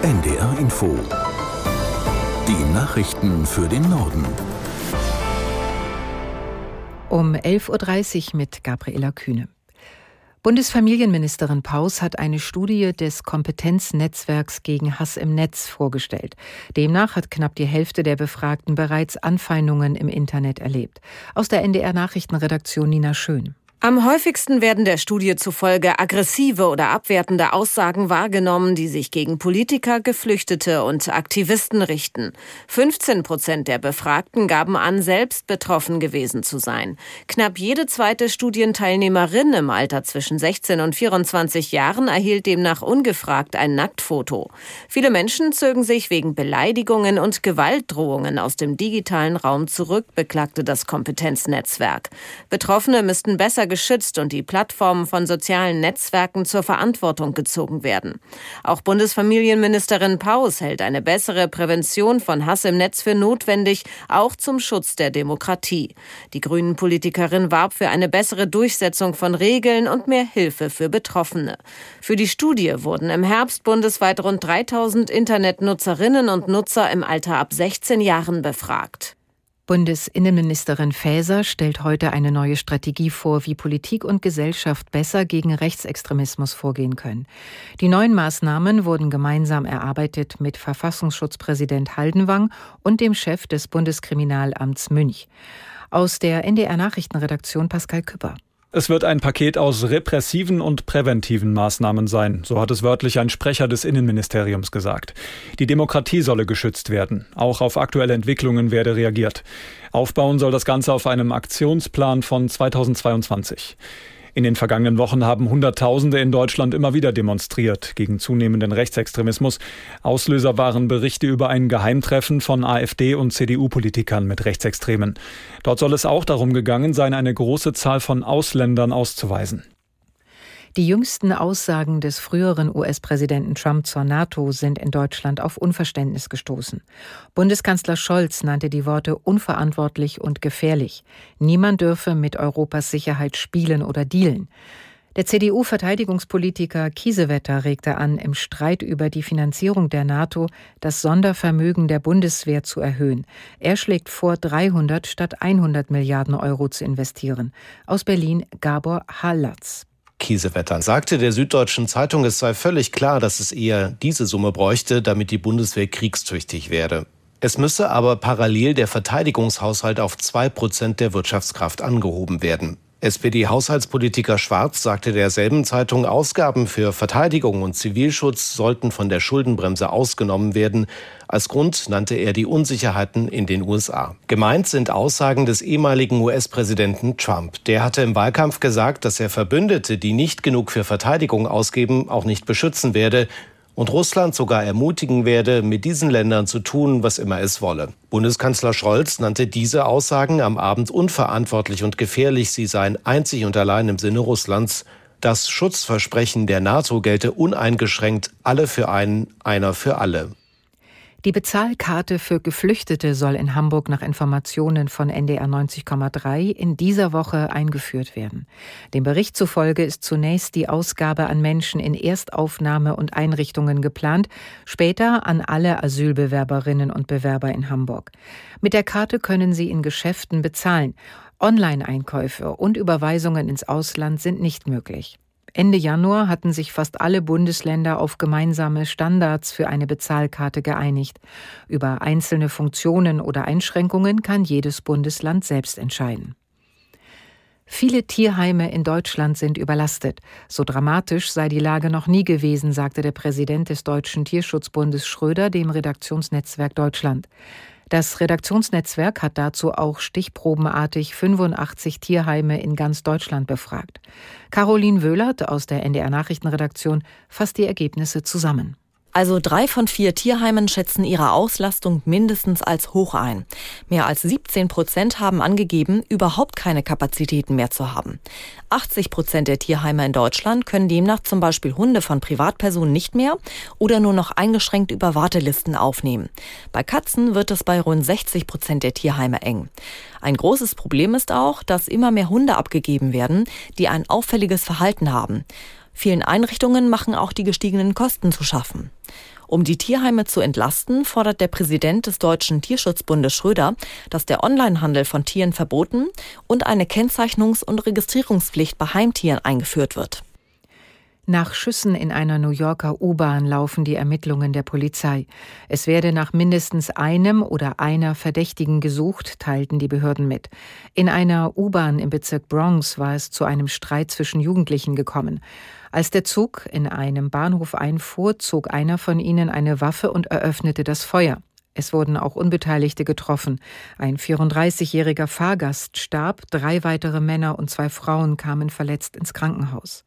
NDR Info. Die Nachrichten für den Norden. Um 11.30 Uhr mit Gabriela Kühne. Bundesfamilienministerin Paus hat eine Studie des Kompetenznetzwerks gegen Hass im Netz vorgestellt. Demnach hat knapp die Hälfte der Befragten bereits Anfeindungen im Internet erlebt. Aus der NDR Nachrichtenredaktion Nina Schön. Am häufigsten werden der Studie zufolge aggressive oder abwertende Aussagen wahrgenommen, die sich gegen Politiker, Geflüchtete und Aktivisten richten. 15 Prozent der Befragten gaben an, selbst betroffen gewesen zu sein. Knapp jede zweite Studienteilnehmerin im Alter zwischen 16 und 24 Jahren erhielt demnach ungefragt ein Nacktfoto. Viele Menschen zögen sich wegen Beleidigungen und Gewaltdrohungen aus dem digitalen Raum zurück, beklagte das Kompetenznetzwerk. Betroffene müssten besser geschützt und die Plattformen von sozialen Netzwerken zur Verantwortung gezogen werden. Auch Bundesfamilienministerin Paus hält eine bessere Prävention von Hass im Netz für notwendig, auch zum Schutz der Demokratie. Die Grünen-Politikerin warb für eine bessere Durchsetzung von Regeln und mehr Hilfe für Betroffene. Für die Studie wurden im Herbst bundesweit rund 3000 Internetnutzerinnen und Nutzer im Alter ab 16 Jahren befragt. Bundesinnenministerin Faeser stellt heute eine neue Strategie vor, wie Politik und Gesellschaft besser gegen Rechtsextremismus vorgehen können. Die neuen Maßnahmen wurden gemeinsam erarbeitet mit Verfassungsschutzpräsident Haldenwang und dem Chef des Bundeskriminalamts Münch. Aus der NDR Nachrichtenredaktion Pascal Küpper. Es wird ein Paket aus repressiven und präventiven Maßnahmen sein, so hat es wörtlich ein Sprecher des Innenministeriums gesagt. Die Demokratie solle geschützt werden, auch auf aktuelle Entwicklungen werde reagiert. Aufbauen soll das Ganze auf einem Aktionsplan von 2022. In den vergangenen Wochen haben Hunderttausende in Deutschland immer wieder demonstriert gegen zunehmenden Rechtsextremismus. Auslöser waren Berichte über ein Geheimtreffen von AfD und CDU-Politikern mit Rechtsextremen. Dort soll es auch darum gegangen sein, eine große Zahl von Ausländern auszuweisen. Die jüngsten Aussagen des früheren US-Präsidenten Trump zur NATO sind in Deutschland auf Unverständnis gestoßen. Bundeskanzler Scholz nannte die Worte unverantwortlich und gefährlich. Niemand dürfe mit Europas Sicherheit spielen oder dealen. Der CDU-Verteidigungspolitiker Kiesewetter regte an, im Streit über die Finanzierung der NATO das Sondervermögen der Bundeswehr zu erhöhen. Er schlägt vor, 300 statt 100 Milliarden Euro zu investieren. Aus Berlin Gabor Hallatz. Kiesewetter sagte der Süddeutschen Zeitung, es sei völlig klar, dass es eher diese Summe bräuchte, damit die Bundeswehr kriegstüchtig werde. Es müsse aber parallel der Verteidigungshaushalt auf zwei Prozent der Wirtschaftskraft angehoben werden. SPD-Haushaltspolitiker Schwarz sagte derselben Zeitung, Ausgaben für Verteidigung und Zivilschutz sollten von der Schuldenbremse ausgenommen werden. Als Grund nannte er die Unsicherheiten in den USA. Gemeint sind Aussagen des ehemaligen US-Präsidenten Trump. Der hatte im Wahlkampf gesagt, dass er Verbündete, die nicht genug für Verteidigung ausgeben, auch nicht beschützen werde und Russland sogar ermutigen werde, mit diesen Ländern zu tun, was immer es wolle. Bundeskanzler Scholz nannte diese Aussagen am Abend unverantwortlich und gefährlich. Sie seien einzig und allein im Sinne Russlands. Das Schutzversprechen der NATO gelte uneingeschränkt alle für einen, einer für alle. Die Bezahlkarte für Geflüchtete soll in Hamburg nach Informationen von NDR 90,3 in dieser Woche eingeführt werden. Dem Bericht zufolge ist zunächst die Ausgabe an Menschen in Erstaufnahme und Einrichtungen geplant, später an alle Asylbewerberinnen und Bewerber in Hamburg. Mit der Karte können sie in Geschäften bezahlen. Online-Einkäufe und Überweisungen ins Ausland sind nicht möglich. Ende Januar hatten sich fast alle Bundesländer auf gemeinsame Standards für eine Bezahlkarte geeinigt. Über einzelne Funktionen oder Einschränkungen kann jedes Bundesland selbst entscheiden. Viele Tierheime in Deutschland sind überlastet. So dramatisch sei die Lage noch nie gewesen, sagte der Präsident des Deutschen Tierschutzbundes Schröder dem Redaktionsnetzwerk Deutschland. Das Redaktionsnetzwerk hat dazu auch stichprobenartig 85 Tierheime in ganz Deutschland befragt. Caroline Wöhlert aus der NDR Nachrichtenredaktion fasst die Ergebnisse zusammen. Also drei von vier Tierheimen schätzen ihre Auslastung mindestens als hoch ein. Mehr als 17 Prozent haben angegeben, überhaupt keine Kapazitäten mehr zu haben. 80 Prozent der Tierheime in Deutschland können demnach zum Beispiel Hunde von Privatpersonen nicht mehr oder nur noch eingeschränkt über Wartelisten aufnehmen. Bei Katzen wird es bei rund 60 Prozent der Tierheime eng. Ein großes Problem ist auch, dass immer mehr Hunde abgegeben werden, die ein auffälliges Verhalten haben. Vielen Einrichtungen machen auch die gestiegenen Kosten zu schaffen. Um die Tierheime zu entlasten, fordert der Präsident des Deutschen Tierschutzbundes Schröder, dass der Onlinehandel von Tieren verboten und eine Kennzeichnungs- und Registrierungspflicht bei Heimtieren eingeführt wird. Nach Schüssen in einer New Yorker U-Bahn laufen die Ermittlungen der Polizei. Es werde nach mindestens einem oder einer Verdächtigen gesucht, teilten die Behörden mit. In einer U-Bahn im Bezirk Bronx war es zu einem Streit zwischen Jugendlichen gekommen. Als der Zug in einem Bahnhof einfuhr, zog einer von ihnen eine Waffe und eröffnete das Feuer. Es wurden auch Unbeteiligte getroffen. Ein 34-jähriger Fahrgast starb, drei weitere Männer und zwei Frauen kamen verletzt ins Krankenhaus.